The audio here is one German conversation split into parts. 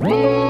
Whoa!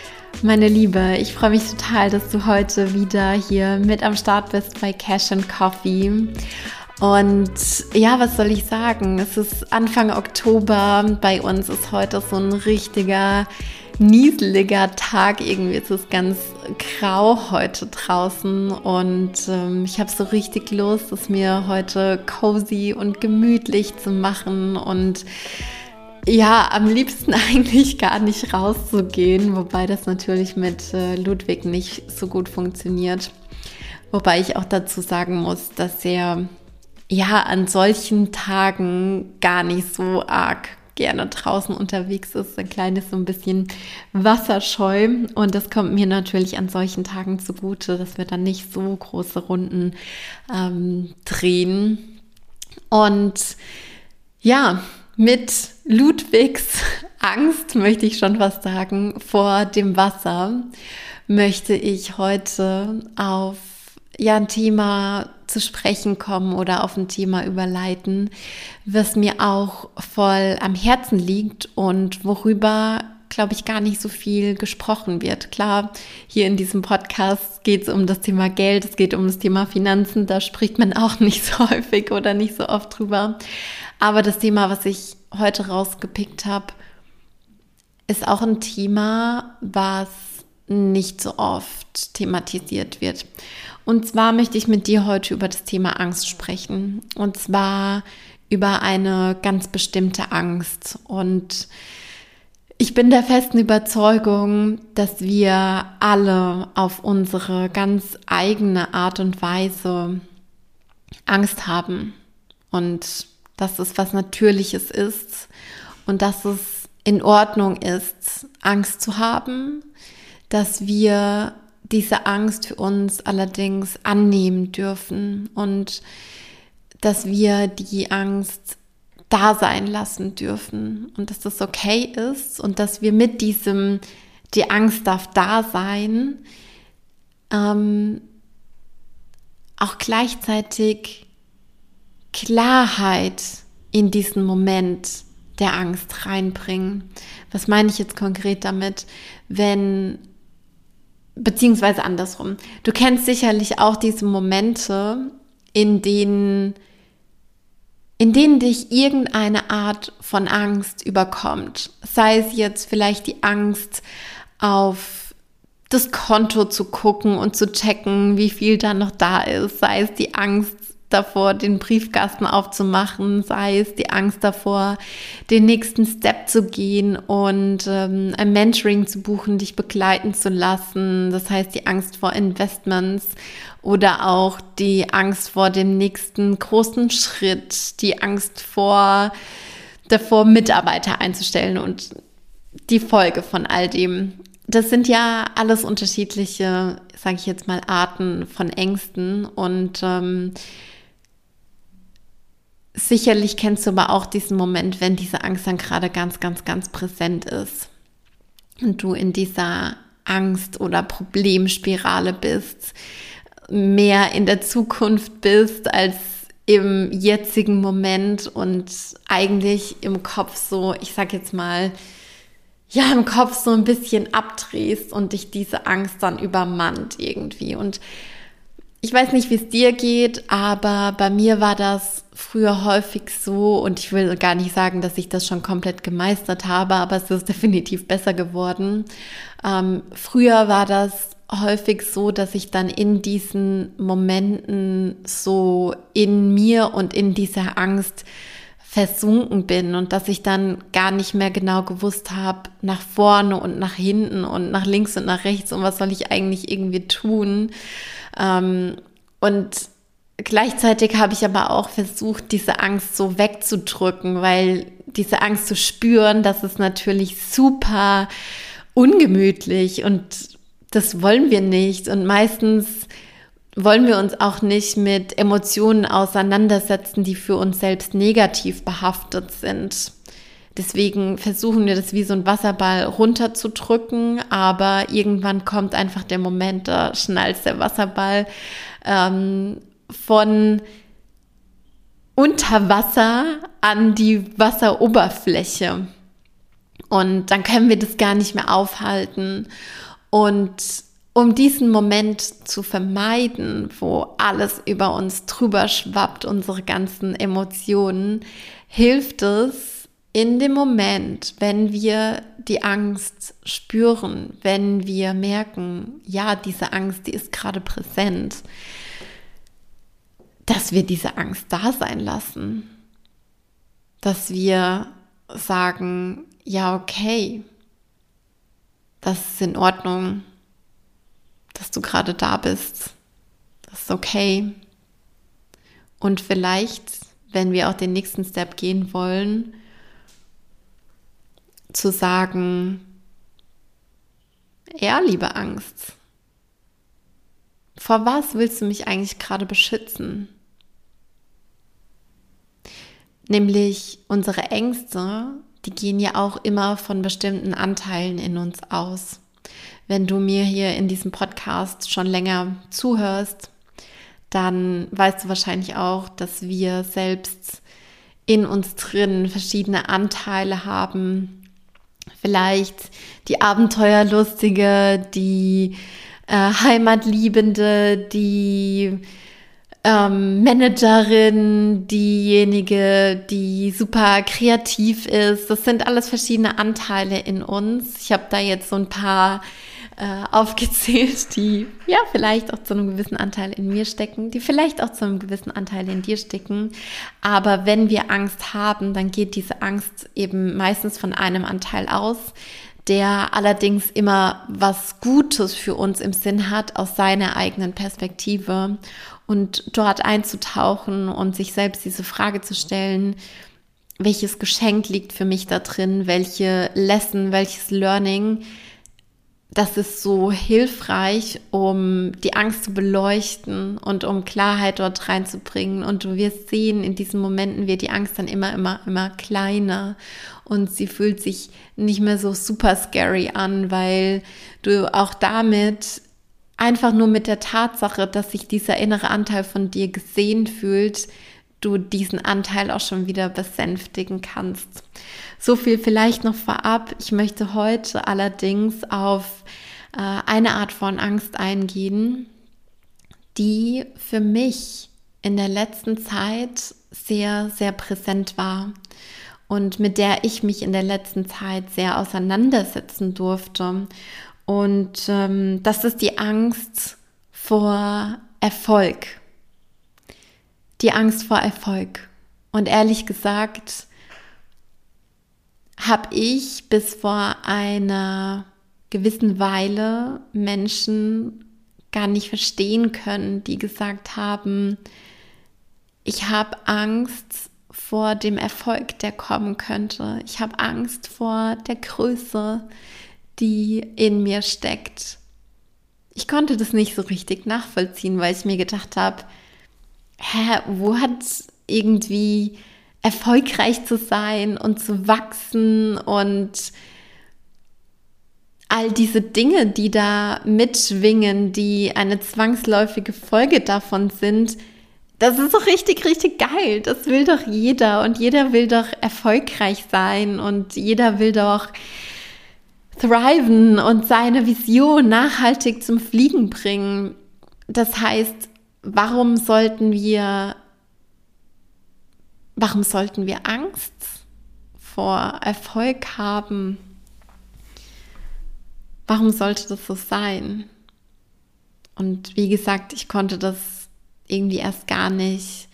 Meine Liebe, ich freue mich total, dass du heute wieder hier mit am Start bist bei Cash and Coffee. Und ja, was soll ich sagen? Es ist Anfang Oktober. Bei uns ist heute so ein richtiger nieseliger Tag. Irgendwie ist es ganz grau heute draußen und ähm, ich habe so richtig Lust, es mir heute cozy und gemütlich zu machen und ja, am liebsten eigentlich gar nicht rauszugehen, wobei das natürlich mit äh, Ludwig nicht so gut funktioniert. Wobei ich auch dazu sagen muss, dass er ja an solchen Tagen gar nicht so arg gerne draußen unterwegs ist. Ein kleines so ein bisschen wasserscheu und das kommt mir natürlich an solchen Tagen zugute, dass wir dann nicht so große Runden ähm, drehen. Und ja, mit Ludwigs Angst, möchte ich schon was sagen, vor dem Wasser, möchte ich heute auf ja, ein Thema zu sprechen kommen oder auf ein Thema überleiten, was mir auch voll am Herzen liegt und worüber, glaube ich, gar nicht so viel gesprochen wird. Klar, hier in diesem Podcast geht es um das Thema Geld, es geht um das Thema Finanzen, da spricht man auch nicht so häufig oder nicht so oft drüber. Aber das Thema, was ich heute rausgepickt habe, ist auch ein Thema, was nicht so oft thematisiert wird. Und zwar möchte ich mit dir heute über das Thema Angst sprechen. Und zwar über eine ganz bestimmte Angst. Und ich bin der festen Überzeugung, dass wir alle auf unsere ganz eigene Art und Weise Angst haben. Und dass es was Natürliches ist und dass es in Ordnung ist, Angst zu haben, dass wir diese Angst für uns allerdings annehmen dürfen und dass wir die Angst da sein lassen dürfen und dass das okay ist und dass wir mit diesem, die Angst darf da sein, ähm, auch gleichzeitig Klarheit in diesen Moment der Angst reinbringen. Was meine ich jetzt konkret damit? Wenn, beziehungsweise andersrum, du kennst sicherlich auch diese Momente, in denen, in denen dich irgendeine Art von Angst überkommt. Sei es jetzt vielleicht die Angst auf das Konto zu gucken und zu checken, wie viel da noch da ist, sei es die Angst davor, den Briefkasten aufzumachen, sei es die Angst davor, den nächsten Step zu gehen und ähm, ein Mentoring zu buchen, dich begleiten zu lassen. Das heißt, die Angst vor Investments oder auch die Angst vor dem nächsten großen Schritt, die Angst vor davor, Mitarbeiter einzustellen und die Folge von all dem. Das sind ja alles unterschiedliche, sage ich jetzt mal, Arten von Ängsten und ähm, Sicherlich kennst du aber auch diesen Moment, wenn diese Angst dann gerade ganz, ganz, ganz präsent ist und du in dieser Angst- oder Problemspirale bist, mehr in der Zukunft bist als im jetzigen Moment und eigentlich im Kopf so, ich sag jetzt mal, ja, im Kopf so ein bisschen abdrehst und dich diese Angst dann übermannt irgendwie. Und ich weiß nicht, wie es dir geht, aber bei mir war das früher häufig so und ich will gar nicht sagen, dass ich das schon komplett gemeistert habe, aber es ist definitiv besser geworden. Ähm, früher war das häufig so, dass ich dann in diesen Momenten so in mir und in dieser Angst versunken bin und dass ich dann gar nicht mehr genau gewusst habe, nach vorne und nach hinten und nach links und nach rechts und was soll ich eigentlich irgendwie tun. Ähm, und gleichzeitig habe ich aber auch versucht, diese Angst so wegzudrücken, weil diese Angst zu spüren, das ist natürlich super ungemütlich und das wollen wir nicht. Und meistens wollen wir uns auch nicht mit Emotionen auseinandersetzen, die für uns selbst negativ behaftet sind. Deswegen versuchen wir das wie so ein Wasserball runterzudrücken, aber irgendwann kommt einfach der Moment, da schnallt der Wasserball ähm, von unter Wasser an die Wasseroberfläche. Und dann können wir das gar nicht mehr aufhalten. Und um diesen Moment zu vermeiden, wo alles über uns drüber schwappt, unsere ganzen Emotionen, hilft es in dem Moment, wenn wir die Angst spüren, wenn wir merken, ja, diese Angst, die ist gerade präsent, dass wir diese Angst da sein lassen, dass wir sagen, ja, okay, das ist in Ordnung, dass du gerade da bist. Das ist okay. Und vielleicht, wenn wir auch den nächsten Step gehen wollen, zu sagen, ja, liebe Angst, vor was willst du mich eigentlich gerade beschützen? Nämlich unsere Ängste, die gehen ja auch immer von bestimmten Anteilen in uns aus. Wenn du mir hier in diesem Podcast schon länger zuhörst, dann weißt du wahrscheinlich auch, dass wir selbst in uns drin verschiedene Anteile haben. Vielleicht die Abenteuerlustige, die äh, Heimatliebende, die ähm, Managerin, diejenige, die super kreativ ist. Das sind alles verschiedene Anteile in uns. Ich habe da jetzt so ein paar äh, aufgezählt, die ja vielleicht auch zu einem gewissen Anteil in mir stecken, die vielleicht auch zu einem gewissen Anteil in dir stecken. Aber wenn wir Angst haben, dann geht diese Angst eben meistens von einem Anteil aus, der allerdings immer was Gutes für uns im Sinn hat aus seiner eigenen Perspektive und dort einzutauchen und sich selbst diese Frage zu stellen, welches Geschenk liegt für mich da drin, welche Lesson, welches Learning das ist so hilfreich, um die Angst zu beleuchten und um Klarheit dort reinzubringen. Und du wirst sehen, in diesen Momenten wird die Angst dann immer, immer, immer kleiner und sie fühlt sich nicht mehr so super scary an, weil du auch damit einfach nur mit der Tatsache, dass sich dieser innere Anteil von dir gesehen fühlt, du diesen Anteil auch schon wieder besänftigen kannst. So viel vielleicht noch vorab. Ich möchte heute allerdings auf äh, eine Art von Angst eingehen, die für mich in der letzten Zeit sehr, sehr präsent war und mit der ich mich in der letzten Zeit sehr auseinandersetzen durfte. Und ähm, das ist die Angst vor Erfolg. Die Angst vor Erfolg. Und ehrlich gesagt, habe ich bis vor einer gewissen Weile Menschen gar nicht verstehen können, die gesagt haben, ich habe Angst vor dem Erfolg, der kommen könnte. Ich habe Angst vor der Größe, die in mir steckt. Ich konnte das nicht so richtig nachvollziehen, weil ich mir gedacht habe, hä, wo hat irgendwie erfolgreich zu sein und zu wachsen und all diese Dinge, die da mitschwingen, die eine zwangsläufige Folge davon sind, das ist doch richtig, richtig geil. Das will doch jeder und jeder will doch erfolgreich sein und jeder will doch thriven und seine Vision nachhaltig zum Fliegen bringen. Das heißt, warum sollten wir Warum sollten wir Angst vor Erfolg haben? Warum sollte das so sein? Und wie gesagt, ich konnte das irgendwie erst gar nicht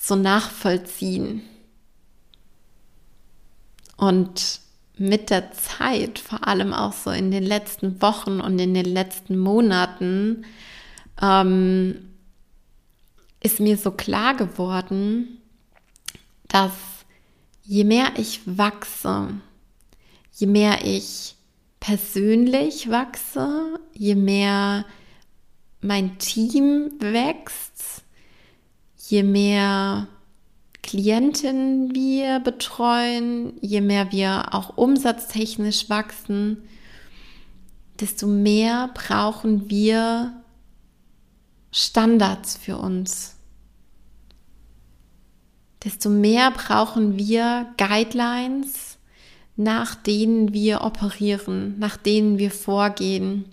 so nachvollziehen. Und mit der Zeit, vor allem auch so in den letzten Wochen und in den letzten Monaten, ähm, ist mir so klar geworden, dass je mehr ich wachse, je mehr ich persönlich wachse, je mehr mein Team wächst, je mehr Klientinnen wir betreuen, je mehr wir auch umsatztechnisch wachsen, desto mehr brauchen wir Standards für uns. Desto mehr brauchen wir Guidelines, nach denen wir operieren, nach denen wir vorgehen.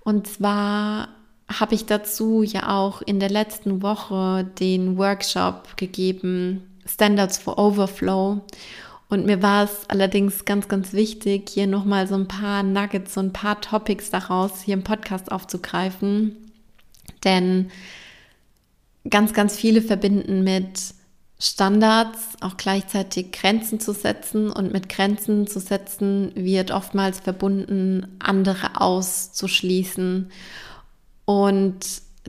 Und zwar habe ich dazu ja auch in der letzten Woche den Workshop gegeben, Standards for Overflow. Und mir war es allerdings ganz, ganz wichtig, hier nochmal so ein paar Nuggets, so ein paar Topics daraus hier im Podcast aufzugreifen. Denn ganz, ganz viele verbinden mit Standards auch gleichzeitig Grenzen zu setzen und mit Grenzen zu setzen wird oftmals verbunden, andere auszuschließen. Und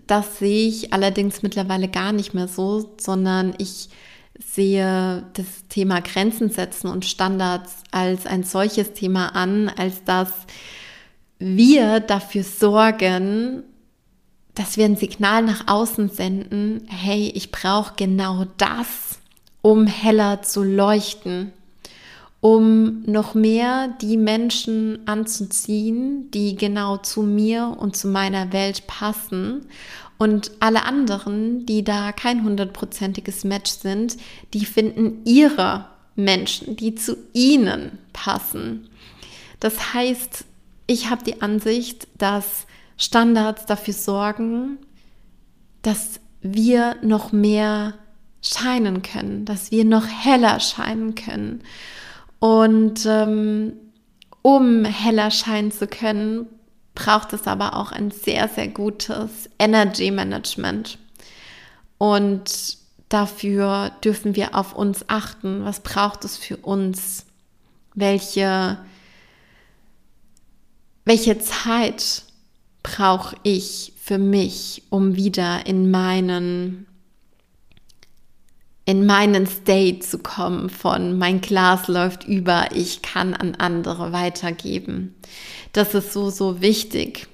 das sehe ich allerdings mittlerweile gar nicht mehr so, sondern ich sehe das Thema Grenzen setzen und Standards als ein solches Thema an, als dass wir dafür sorgen, dass wir ein Signal nach außen senden, hey, ich brauche genau das, um heller zu leuchten um noch mehr die Menschen anzuziehen, die genau zu mir und zu meiner Welt passen. Und alle anderen, die da kein hundertprozentiges Match sind, die finden ihre Menschen, die zu ihnen passen. Das heißt, ich habe die Ansicht, dass Standards dafür sorgen, dass wir noch mehr scheinen können, dass wir noch heller scheinen können. Und ähm, um heller scheinen zu können, braucht es aber auch ein sehr, sehr gutes Energy Management. Und dafür dürfen wir auf uns achten. Was braucht es für uns? Welche, welche Zeit brauche ich für mich, um wieder in meinen in meinen State zu kommen von mein Glas läuft über, ich kann an andere weitergeben. Das ist so, so wichtig.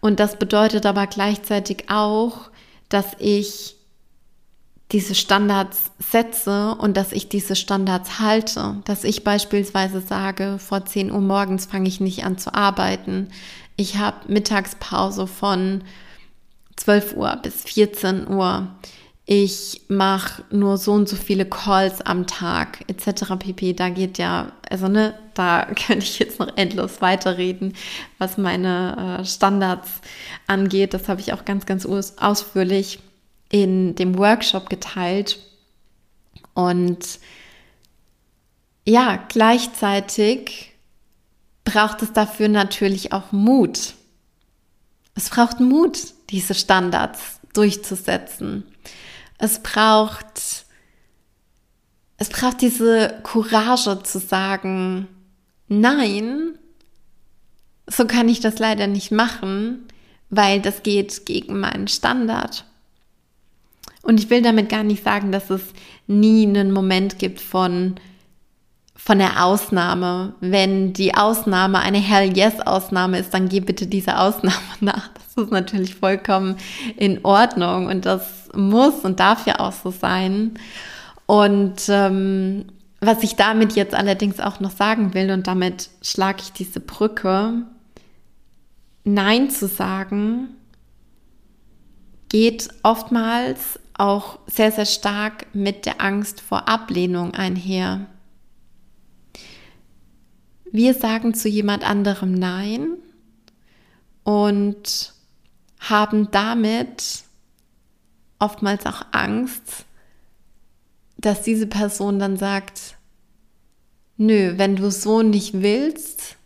Und das bedeutet aber gleichzeitig auch, dass ich diese Standards setze und dass ich diese Standards halte. Dass ich beispielsweise sage, vor 10 Uhr morgens fange ich nicht an zu arbeiten. Ich habe Mittagspause von 12 Uhr bis 14 Uhr ich mache nur so und so viele Calls am Tag etc. pp. Da geht ja, also ne, da könnte ich jetzt noch endlos weiterreden, was meine äh, Standards angeht. Das habe ich auch ganz, ganz ausführlich in dem Workshop geteilt. Und ja, gleichzeitig braucht es dafür natürlich auch Mut. Es braucht Mut, diese Standards durchzusetzen. Es braucht, es braucht diese Courage zu sagen, nein, so kann ich das leider nicht machen, weil das geht gegen meinen Standard. Und ich will damit gar nicht sagen, dass es nie einen Moment gibt von, von der Ausnahme. Wenn die Ausnahme eine Hell Yes Ausnahme ist, dann geh bitte diese Ausnahme nach. Das ist natürlich vollkommen in Ordnung und das muss und darf ja auch so sein. Und ähm, was ich damit jetzt allerdings auch noch sagen will, und damit schlage ich diese Brücke, Nein zu sagen, geht oftmals auch sehr, sehr stark mit der Angst vor Ablehnung einher. Wir sagen zu jemand anderem Nein und haben damit oftmals auch Angst, dass diese Person dann sagt, nö, wenn du so nicht willst,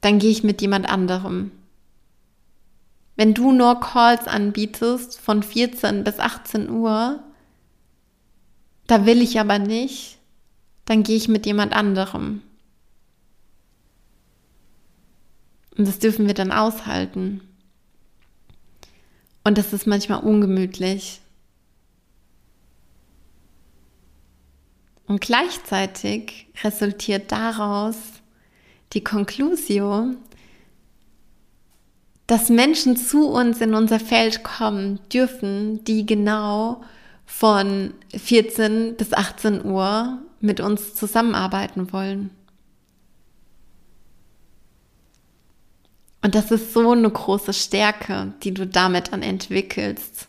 dann gehe ich mit jemand anderem. Wenn du nur Calls anbietest von 14 bis 18 Uhr, da will ich aber nicht, dann gehe ich mit jemand anderem. Und das dürfen wir dann aushalten. Und das ist manchmal ungemütlich. Und gleichzeitig resultiert daraus die Conclusio, dass Menschen zu uns in unser Feld kommen dürfen, die genau von 14 bis 18 Uhr mit uns zusammenarbeiten wollen. Und das ist so eine große Stärke, die du damit dann entwickelst.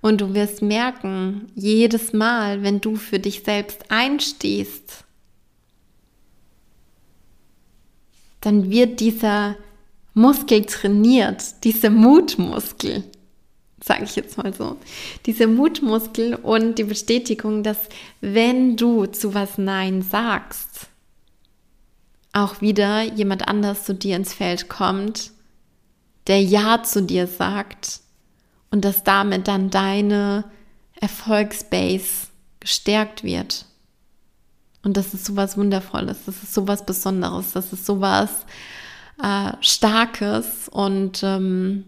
Und du wirst merken, jedes Mal, wenn du für dich selbst einstehst, dann wird dieser Muskel trainiert, dieser Mutmuskel, sage ich jetzt mal so, dieser Mutmuskel und die Bestätigung, dass wenn du zu was Nein sagst, auch wieder jemand anders zu dir ins Feld kommt, der Ja zu dir sagt und dass damit dann deine Erfolgsbase gestärkt wird. Und das ist sowas Wundervolles, das ist sowas Besonderes, das ist sowas, äh, Starkes und ähm,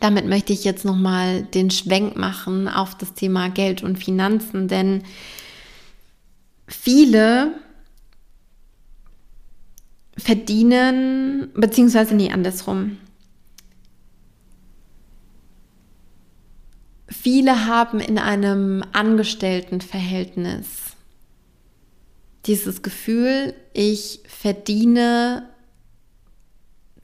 damit möchte ich jetzt nochmal den Schwenk machen auf das Thema Geld und Finanzen, denn viele verdienen, beziehungsweise nee, andersrum. Viele haben in einem Angestelltenverhältnis dieses Gefühl, ich verdiene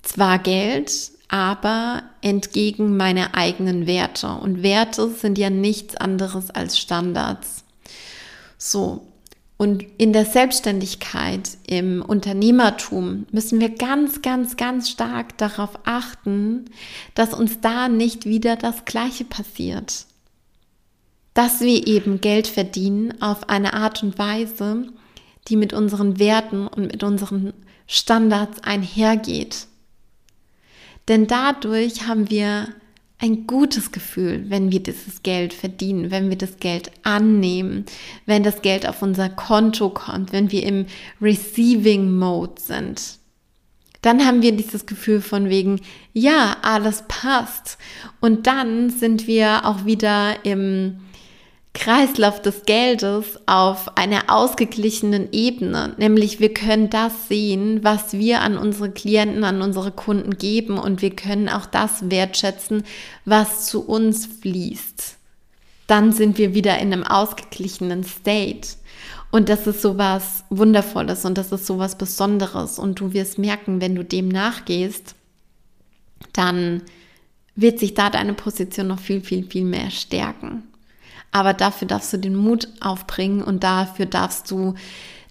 zwar Geld, aber entgegen meiner eigenen Werte. Und Werte sind ja nichts anderes als Standards. So. Und in der Selbstständigkeit, im Unternehmertum müssen wir ganz, ganz, ganz stark darauf achten, dass uns da nicht wieder das Gleiche passiert. Dass wir eben Geld verdienen auf eine Art und Weise, die mit unseren Werten und mit unseren Standards einhergeht. Denn dadurch haben wir ein gutes Gefühl, wenn wir dieses Geld verdienen, wenn wir das Geld annehmen, wenn das Geld auf unser Konto kommt, wenn wir im Receiving Mode sind. Dann haben wir dieses Gefühl von wegen, ja, alles passt. Und dann sind wir auch wieder im Kreislauf des Geldes auf einer ausgeglichenen Ebene. Nämlich wir können das sehen, was wir an unsere Klienten, an unsere Kunden geben und wir können auch das wertschätzen, was zu uns fließt. Dann sind wir wieder in einem ausgeglichenen State. Und das ist so was Wundervolles und das ist so was Besonderes. Und du wirst merken, wenn du dem nachgehst, dann wird sich da deine Position noch viel, viel, viel mehr stärken. Aber dafür darfst du den Mut aufbringen und dafür darfst du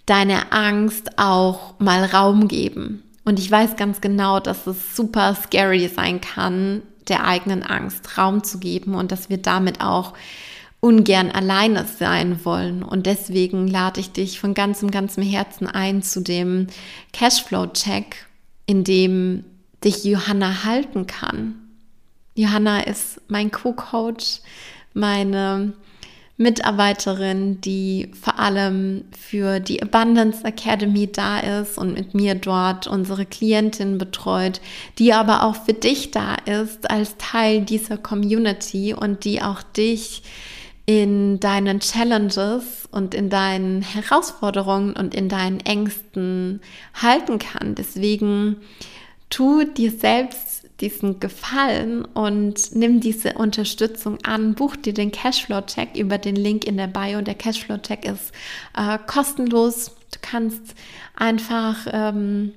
deine Angst auch mal Raum geben. Und ich weiß ganz genau, dass es super scary sein kann, der eigenen Angst Raum zu geben und dass wir damit auch ungern alleine sein wollen. Und deswegen lade ich dich von ganzem, ganzem Herzen ein zu dem Cashflow-Check, in dem dich Johanna halten kann. Johanna ist mein Co-Coach, meine Mitarbeiterin, die vor allem für die Abundance Academy da ist und mit mir dort unsere Klientin betreut, die aber auch für dich da ist als Teil dieser Community und die auch dich in deinen Challenges und in deinen Herausforderungen und in deinen Ängsten halten kann. Deswegen tu dir selbst diesen Gefallen und nimm diese Unterstützung an. Buch dir den Cashflow-Check über den Link in der Bio. Der Cashflow-Check ist äh, kostenlos. Du kannst einfach ähm,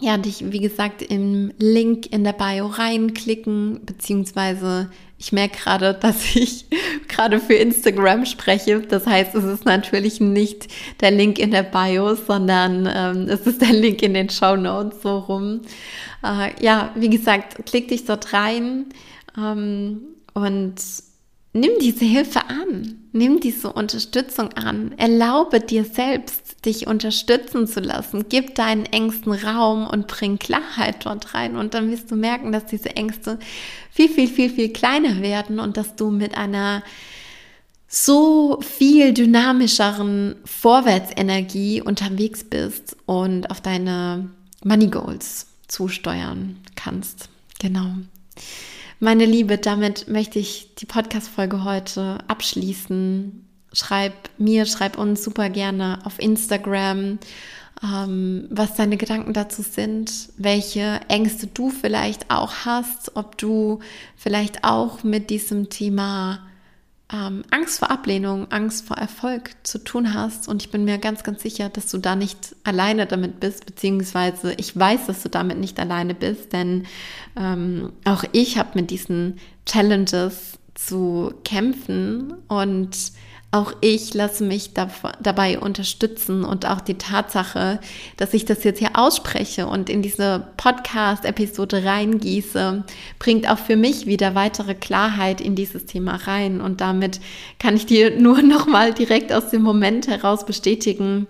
ja, dich, wie gesagt, im Link in der Bio reinklicken, beziehungsweise ich merke gerade, dass ich gerade für Instagram spreche. Das heißt, es ist natürlich nicht der Link in der Bio, sondern ähm, es ist der Link in den Show Notes so rum. Äh, ja, wie gesagt, klick dich dort rein ähm, und nimm diese Hilfe an, nimm diese Unterstützung an, erlaube dir selbst, dich unterstützen zu lassen, gib deinen Ängsten Raum und bring Klarheit dort rein und dann wirst du merken, dass diese Ängste viel, viel, viel, viel kleiner werden und dass du mit einer so viel dynamischeren Vorwärtsenergie unterwegs bist und auf deine Money Goals zusteuern kannst. Genau. Meine Liebe, damit möchte ich die Podcast-Folge heute abschließen. schreib mir, schreib uns super gerne auf Instagram, ähm, was deine Gedanken dazu sind, welche Ängste du vielleicht auch hast, ob du vielleicht auch mit diesem Thema ähm, Angst vor Ablehnung, Angst vor Erfolg zu tun hast. Und ich bin mir ganz, ganz sicher, dass du da nicht alleine damit bist, beziehungsweise ich weiß, dass du damit nicht alleine bist, denn ähm, auch ich habe mit diesen Challenges zu kämpfen und auch ich lasse mich dabei unterstützen und auch die Tatsache, dass ich das jetzt hier ausspreche und in diese Podcast-Episode reingieße, bringt auch für mich wieder weitere Klarheit in dieses Thema rein. Und damit kann ich dir nur nochmal direkt aus dem Moment heraus bestätigen,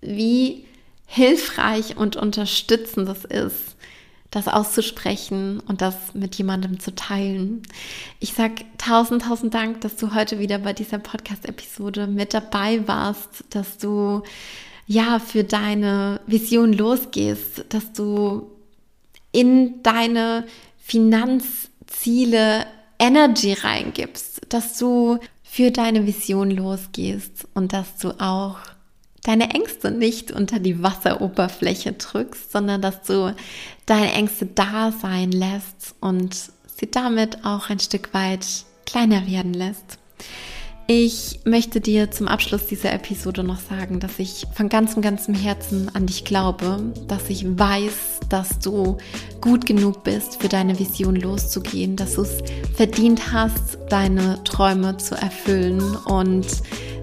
wie hilfreich und unterstützend das ist, das auszusprechen und das mit jemandem zu teilen. Ich sag tausend, tausend Dank, dass du heute wieder bei dieser Podcast-Episode mit dabei warst, dass du ja für deine Vision losgehst, dass du in deine Finanzziele Energy reingibst, dass du für deine Vision losgehst und dass du auch deine Ängste nicht unter die Wasseroberfläche drückst, sondern dass du deine Ängste da sein lässt und sie damit auch ein Stück weit kleiner werden lässt. Ich möchte dir zum Abschluss dieser Episode noch sagen, dass ich von ganzem, ganzem Herzen an dich glaube, dass ich weiß, dass du gut genug bist, für deine Vision loszugehen, dass du es verdient hast, deine Träume zu erfüllen und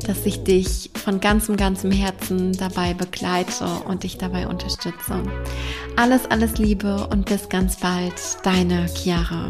dass ich dich von ganzem, ganzem Herzen dabei begleite und dich dabei unterstütze. Alles, alles Liebe und bis ganz bald, deine Chiara.